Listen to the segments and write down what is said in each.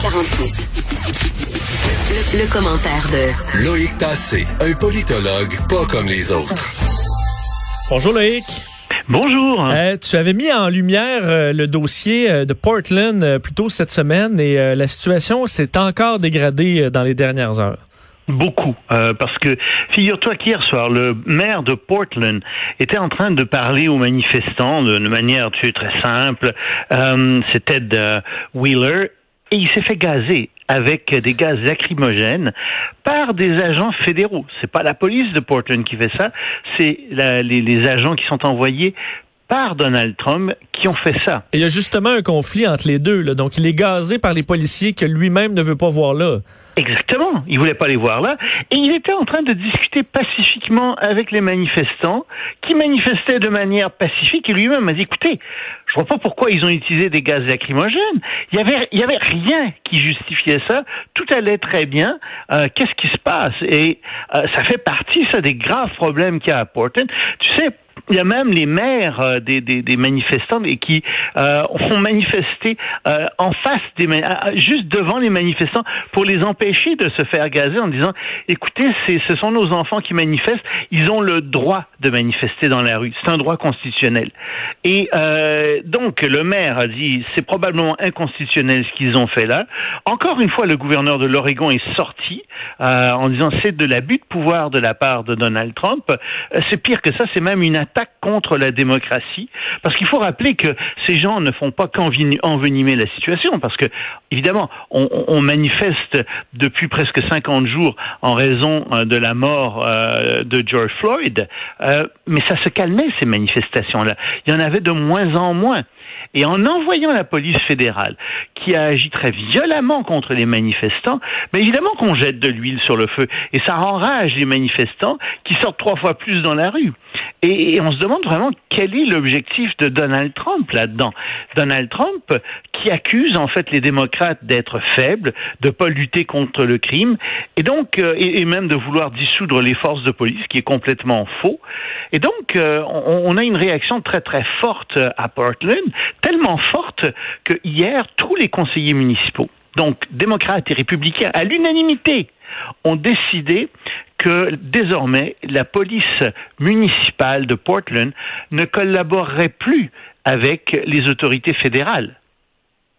346. Le, le commentaire de Loïc Tassé, un politologue pas comme les autres. Bonjour Loïc. Bonjour. Euh, tu avais mis en lumière euh, le dossier euh, de Portland euh, plus tôt cette semaine et euh, la situation s'est encore dégradée euh, dans les dernières heures. Beaucoup, euh, parce que figure-toi qu'hier soir, le maire de Portland était en train de parler aux manifestants de, de manière tu sais, très simple. Euh, C'était de Wheeler et il s'est fait gazer avec des gaz lacrymogènes par des agents fédéraux. C'est pas la police de Portland qui fait ça, c'est les, agents qui sont envoyés par Donald Trump qui ont fait ça. Il y a justement un conflit entre les deux. Là. Donc, il est gazé par les policiers que lui-même ne veut pas voir là. Exactement. Il voulait pas les voir là. Et il était en train de discuter pacifiquement avec les manifestants qui manifestaient de manière pacifique et lui-même a dit, écoutez, je vois pas pourquoi ils ont utilisé des gaz lacrymogènes. Il y avait, il y avait rien qui justifiait ça. Tout allait très bien. Euh, Qu'est-ce qui se passe? Et euh, ça fait partie, ça, des graves problèmes qu'il y a à Portland. Tu sais, il y a même les maires euh, des, des, des manifestants qui euh, ont manifesté euh, en face des juste devant les manifestants pour les empêcher de se faire gazer en disant écoutez ce sont nos enfants qui manifestent. Ils ont le droit de manifester dans la rue. C'est un droit constitutionnel. Et euh, donc le maire a dit c'est probablement inconstitutionnel ce qu'ils ont fait là. Encore une fois le gouverneur de l'Oregon est sorti euh, en disant c'est de l'abus de pouvoir de la part de Donald Trump. Euh, c'est pire que ça c'est même une attaque contre la démocratie parce qu'il faut rappeler que ces gens ne font pas qu'envenimer la situation parce que évidemment on, manifeste depuis presque 50 jours en raison euh, de la mort euh, de George Floyd euh, mais ça se calmait ces manifestations là il y en avait de moins en moins et en envoyant la police fédérale, qui a agi très violemment contre les manifestants, mais évidemment qu'on jette de l'huile sur le feu. Et ça enrage les manifestants qui sortent trois fois plus dans la rue. Et, et on se demande vraiment quel est l'objectif de Donald Trump là-dedans. Donald Trump qui accuse en fait les démocrates d'être faibles, de pas lutter contre le crime, et donc euh, et, et même de vouloir dissoudre les forces de police, qui est complètement faux. Et donc euh, on, on a une réaction très très forte à Portland, tellement forte que hier tous les conseillers municipaux, donc démocrates et républicains, à l'unanimité, ont décidé que désormais la police municipale de Portland ne collaborerait plus avec les autorités fédérales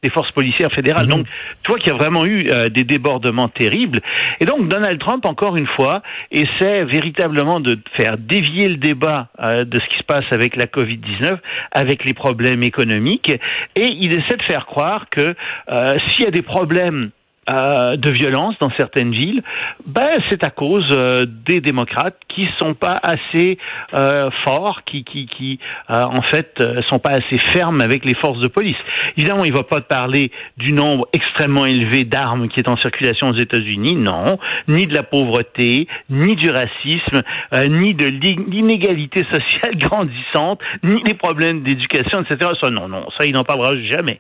les forces policières fédérales. Donc, tu vois qu'il y a vraiment eu euh, des débordements terribles. Et donc, Donald Trump, encore une fois, essaie véritablement de faire dévier le débat euh, de ce qui se passe avec la COVID-19, avec les problèmes économiques, et il essaie de faire croire que euh, s'il y a des problèmes euh, de violence dans certaines villes, ben c'est à cause euh, des démocrates qui sont pas assez euh, forts, qui qui qui euh, en fait euh, sont pas assez fermes avec les forces de police. Évidemment, il va pas parler du nombre extrêmement élevé d'armes qui est en circulation aux États-Unis, non, ni de la pauvreté, ni du racisme, euh, ni de l'inégalité sociale grandissante, ni des problèmes d'éducation, etc. Ça, non, non, ça, il n'en parlera jamais.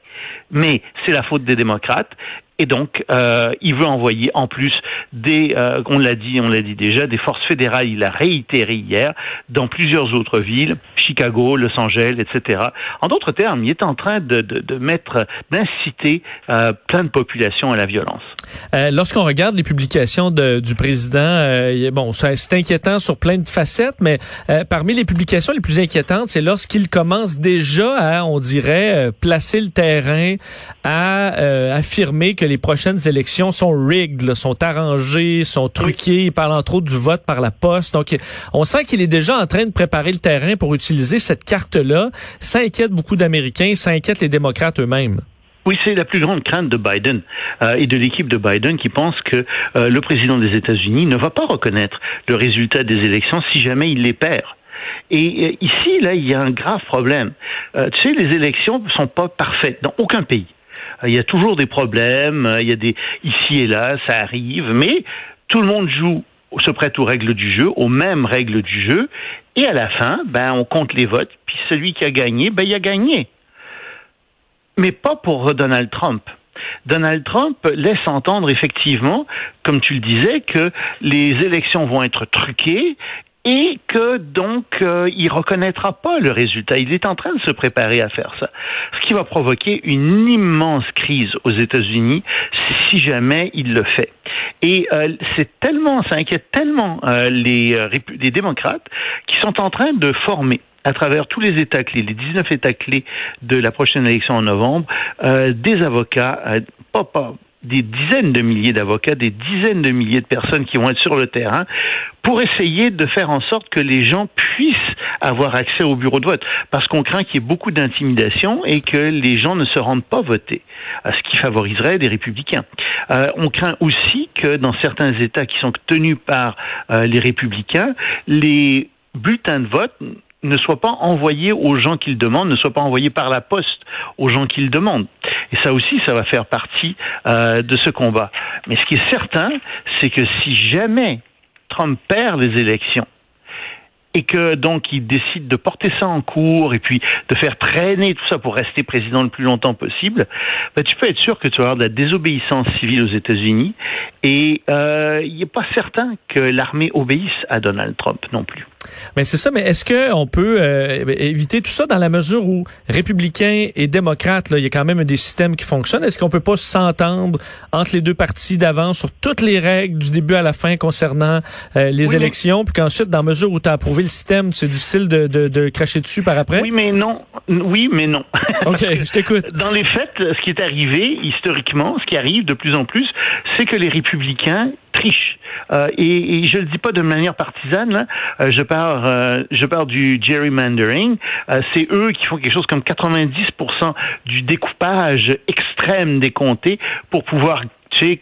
Mais c'est la faute des démocrates. Et donc, euh, il veut envoyer en plus des, euh, on l'a dit, on l'a dit déjà, des forces fédérales. Il l'a réitéré hier dans plusieurs autres villes, Chicago, Los Angeles, etc. En d'autres termes, il est en train de, de, de mettre, d'inciter euh, plein de populations à la violence. Euh, Lorsqu'on regarde les publications de- du président, euh, a- bon, c'est inquiétant sur plein de facettes, mais euh, parmi les publications les plus inquiétantes, c'est lorsqu'il commence déjà à, on dirait, placer le terrain, à affirmer que les prochaines élections sont rigged, là, sont arrangées, sont truquées. Il parle entre autres du vote par la poste. Donc, on sent qu'il est déjà en train de préparer le terrain pour utiliser cette carte-là. Ça inquiète beaucoup d'Américains, ça inquiète les démocrates eux-mêmes. Oui, c'est la plus grande crainte de Biden euh, et de l'équipe de Biden qui pense que euh, le président des États-Unis ne va pas reconnaître le résultat des élections si jamais il les perd. Et euh, ici, là, il y a un grave problème. Tu sais, les élections ne sont pas parfaites dans aucun pays. Euh, Il y a toujours des problèmes, euh, il y a des ici et là, ça arrive, mais tout le monde joue se prête aux règles du jeu, aux mêmes règles du jeu, et à la fin, ben, on compte les votes, puis celui qui a gagné, ben, il a gagné. Mais pas pour Donald Trump. Donald Trump laisse entendre effectivement, comme tu le disais, que les élections vont être truquées et que donc euh, il reconnaîtra pas le résultat. Il est en train de se préparer à faire ça, ce qui va provoquer une immense crise aux États-Unis si jamais il le fait. Et euh, c'est tellement, ça inquiète tellement euh, les, euh, les démocrates qui sont en train de former à travers tous les États clés, les 19 États clés de la prochaine élection en novembre, des avocats, pas, pas, des dizaines de milliers d'avocats, des dizaines de milliers de personnes qui vont être sur le terrain pour essayer de faire en sorte que les gens puissent avoir accès au bureau de vote. Parce qu'on craint qu'il y ait beaucoup d'intimidation et que les gens ne se rendent pas voter, ce qui favoriserait des républicains. Euh, on craint aussi que dans certains États qui sont tenus par euh, les républicains, les bulletins de vote ne soient pas envoyés aux gens qu'ils demandent, ne soient pas envoyés par la poste aux gens qu'ils demandent. Et ça aussi, ça va faire partie euh, de ce combat. Mais ce qui est certain, c'est que si jamais Trump perd les élections, et que donc il décide de porter ça en cours et puis de faire traîner tout ça pour rester président le plus longtemps possible, ben, tu peux être sûr que tu vas avoir de la désobéissance civile aux États-Unis et euh, il n'est pas certain que l'armée obéisse à Donald Trump non plus. Mais c'est ça, mais est-ce qu'on peut euh, éviter tout ça dans la mesure où républicains et démocrates, là, il y a quand même des systèmes qui fonctionnent? Est-ce qu'on peut pas s'entendre entre les deux partis d'avance sur toutes les règles du début à la fin concernant euh, les élections, puis qu'ensuite, dans la mesure où tu as approuvé le système, c'est difficile de, de, de, cracher dessus par après? Oui, mais non. Oui, mais non. OK, je t'écoute. Dans les faits, ce qui est arrivé, historiquement, ce qui arrive de plus en plus, c'est que les républicains trichent. Euh, et, et, je le dis pas de manière partisane. Là. Euh, je parle, euh, je parle du gerrymandering. Euh, c'est eux qui font quelque chose comme 90% du découpage extrême des comtés pour pouvoir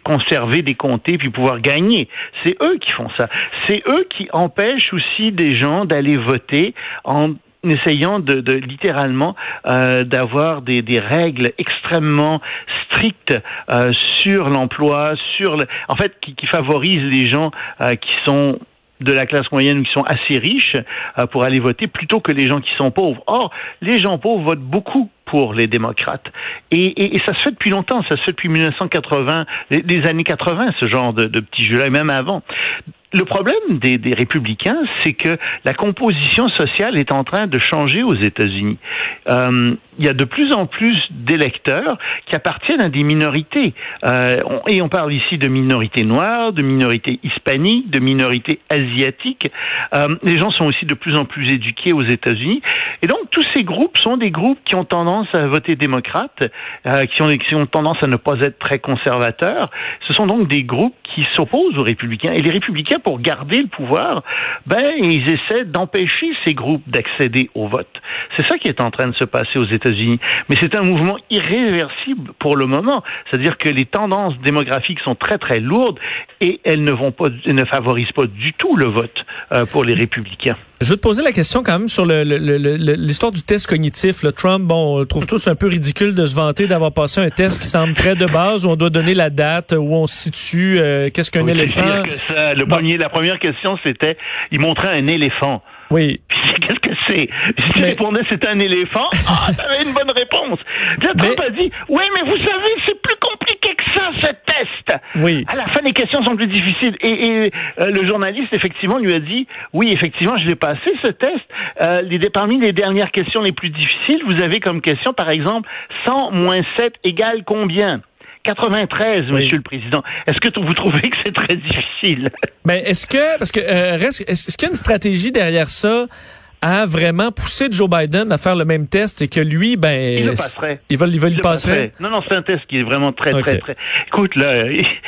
conserver des comtés puis pouvoir gagner. C'est eux qui font ça. C'est eux qui empêchent aussi des gens d'aller voter en essayant de, de littéralement euh, d'avoir des, des, règles extrêmement strictes euh, sur l'emploi, sur le, en fait qui, qui favorisent les gens euh, qui sont de la classe moyenne qui sont assez riches euh, pour aller voter plutôt que les gens qui sont pauvres. Or, les gens pauvres votent beaucoup pour les démocrates. Et, ça se fait depuis longtemps, ça se fait depuis 1980, les, années 80, ce genre de, de petits jeux-là, et même avant. Le problème des, républicains, c'est que la composition sociale est en train de changer aux États-Unis. Euh, il y a de plus en plus d'électeurs qui appartiennent à des minorités. Euh, et on parle ici de minorités noires, de minorités hispaniques, de minorités asiatiques. Euh, les gens sont aussi de plus en plus éduqués aux États-Unis. Et donc, tous ces groupes sont des groupes qui ont tendance à voter démocrate, euh, qui, ont, tendance à ne pas être très conservateurs. Ce sont donc des groupes qui s'opposent aux républicains. Et les républicains, pour garder le pouvoir, ben, ils essaient d'empêcher ces groupes d'accéder au vote. C'est ça qui est en train de se passer aux États-Unis. Mais c'est un mouvement irréversible pour le moment. C'est-à-dire que les tendances démographiques sont très, très lourdes et elles ne vont pas, ne favorisent pas du tout le vote euh, pour les républicains. Je veux te poser la question quand même sur l'histoire du test cognitif. Le Trump, bon, on le trouve tous un peu ridicule de se vanter d'avoir passé un test qui semble très de base, où on doit donner la date, où on se situe, euh, qu'est-ce qu'un éléphant? Que ça. Le premier, la première question, c'était, il montrait un éléphant. Oui. Qu'est-ce que c'est? Si tu répondais c'était un éléphant, ah, t'avais une bonne réponse. Là, Trump a dit, oui, mais vous savez, c'est plus compliqué que ça, ce test. Oui. À la fin, les questions sont plus difficiles. Et, et euh, le journaliste, effectivement, lui a dit, oui, effectivement, je l'ai passé, ce test. Euh, les, parmi les dernières questions les plus difficiles, vous avez comme question, par exemple, 100 moins 7 égale combien? 93, oui. Monsieur le Président. Est-ce que vous trouvez que c'est très difficile? Mais ben, est-ce que parce que euh, reste, est-ce qu'il y a une stratégie derrière ça? À vraiment pousser Joe Biden à faire le même test et que lui, ben, il le passerait. Il va, il va il le passerait. Non, non, c'est un test qui est vraiment très, okay. très, très. Écoute, là,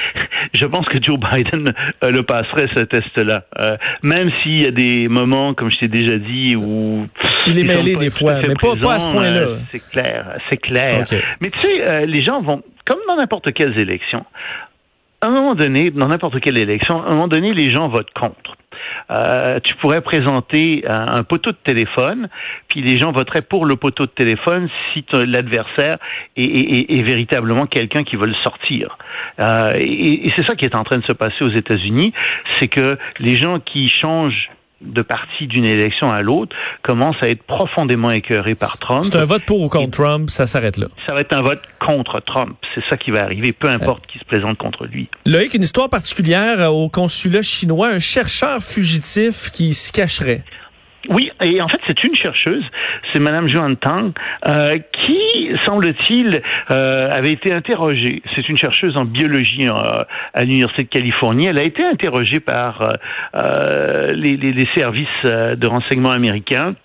je pense que Joe Biden euh, le passerait ce test-là, euh, même s'il y a des moments, comme je t'ai déjà dit, où il est mêlé des fois, mais pas, pas à ce point-là. Euh, c'est clair, c'est clair. Okay. Mais tu sais, euh, les gens vont, comme dans n'importe quelle élection, à un moment donné, dans n'importe quelle élection, à un moment donné, les gens votent contre. Euh, tu pourrais présenter un, un, poteau de téléphone, puis les gens voteraient pour le poteau de téléphone si l'adversaire est, véritablement quelqu'un qui veut le sortir. Euh, et c'est ça qui est en train de se passer aux États-Unis, c'est que les gens qui changent de partis d'une élection à l'autre commencent à être profondément écœurés par Trump. C'est un vote pour ou contre Trump, ça s'arrête là. Ça va être un vote contre Trump. C'est ça qui va arriver, peu importe qui se présente contre lui. Loïc, une histoire particulière au consulat chinois, un chercheur fugitif qui se cacherait. Oui, et en fait, c'est une chercheuse, c'est Madame Joan Tang, euh, qui, semble-t-il, euh, avait été interrogée. C'est une chercheuse en biologie euh, à l'Université de Californie. Elle a été interrogée par euh, les, les, les, services de renseignement américains.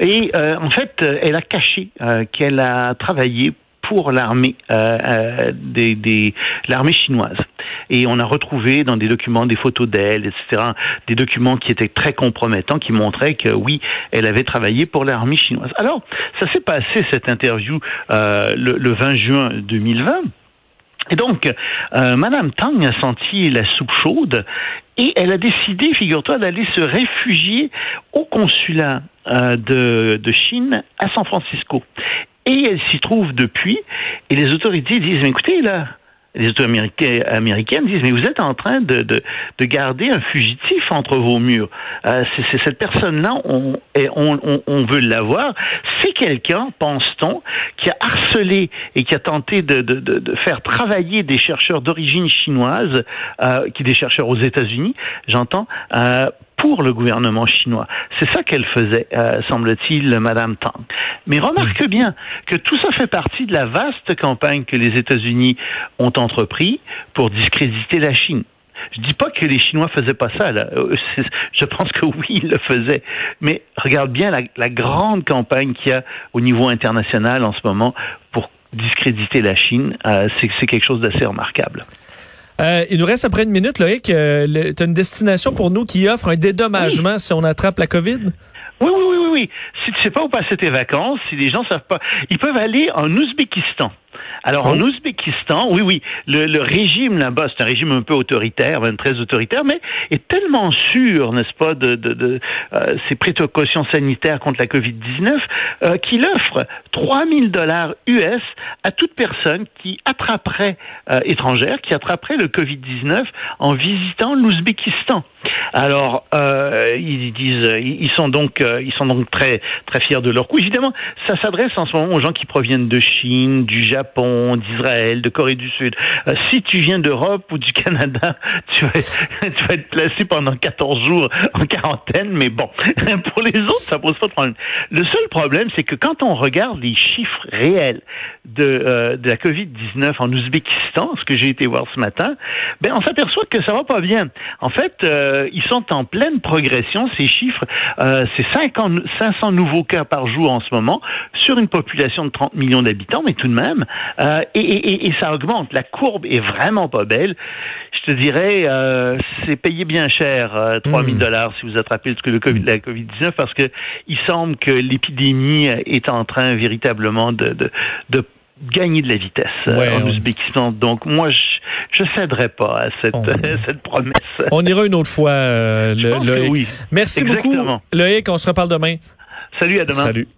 Et en fait, elle a caché qu'elle a travaillé pour l'armée euh, des l'armée chinoise et on a retrouvé dans des documents des photos d'elle, etc., des documents qui étaient très compromettants, qui montraient que oui, elle avait travaillé pour l'armée chinoise. Alors, ça s'est passé cette interview euh, le, le 20 juin 2020. Et donc, euh, Madame Tang a senti la soupe chaude et elle a décidé, figure-toi, d'aller se réfugier au consulat euh, de Chine à San Francisco. Et elle s'y trouve depuis, et les autorités disent, mais écoutez, là, les autorités américaines disent mais vous êtes en train de, de, de garder un fugitif entre vos murs. Euh, c'est cette personne-là, on, on, on, veut l'avoir. C'est quelqu'un, pense-t-on, qui a harcelé et qui a tenté de faire travailler des chercheurs d'origine chinoise, euh, qui des chercheurs aux États-Unis, j'entends, euh, pour le gouvernement chinois. C'est ça qu'elle faisait, euh, semble-t-il, Madame Tang. Mais remarque bien que tout ça fait partie de la vaste campagne que les États-Unis ont entrepris pour discréditer la Chine. Je dis pas que les Chinois faisaient pas ça. Là. Euh, je pense que oui, ils le faisaient. Mais regarde bien la, la grande campagne qu'il y a au niveau international en ce moment pour discréditer la Chine. Euh, c'est quelque chose d'assez remarquable. Euh, il nous reste après une minute, Loïc. Euh, tu as une destination pour nous qui offre un dédommagement si on attrape la COVID? Oui, oui, oui, oui, oui. Si tu sais pas où passer tes vacances, si les gens savent pas, ils peuvent aller en Ouzbékistan. Alors en Ouzbékistan, oui, oui, le, le régime là-bas, c'est un régime un peu autoritaire, même très autoritaire, mais est tellement sûr, n'est-ce pas, de, de, de euh, ses précautions sanitaires contre la Covid-19 euh, qu'il offre 3000 dollars US à toute personne qui attraperait euh, étrangère, qui attraperait le Covid-19 en visitant l'Ouzbékistan. Alors euh, ils disent, ils sont donc, ils sont donc très très fiers de leur coup. Évidemment, ça s'adresse en ce moment aux gens qui proviennent de Chine, du Japon d'Israël, de Corée du Sud. Euh, si tu viens d'Europe ou du Canada, tu vas, être placé pendant 14 jours en quarantaine, mais bon, pour les autres, ça pose pas de problème. Le seul problème, c'est que quand on regarde les chiffres réels de, euh, la COVID-19 en Ouzbékistan, ce que j'ai été voir ce matin, ben on s'aperçoit que ça va pas bien. En fait, euh, ils sont en pleine progression, ces chiffres. c'est 500 nouveaux cas par jour en ce moment, sur une population de 30 millions d'habitants, mais tout de même, et, et, et, ça augmente. La courbe est vraiment pas belle. Je te dirais, euh, c'est payé bien cher, euh, 3000 hmm. dollars si vous attrapez le COVID, la COVID-19, parce que il semble que l'épidémie est en train véritablement de, de, de gagner de la vitesse euh, en Ouzbékistan. Donc moi, je ne céderai pas à cette, cette promesse. On ira une autre fois, euh, le, Oui. Merci beaucoup, Loïc. On se reparle demain. Salut, à demain. Salut.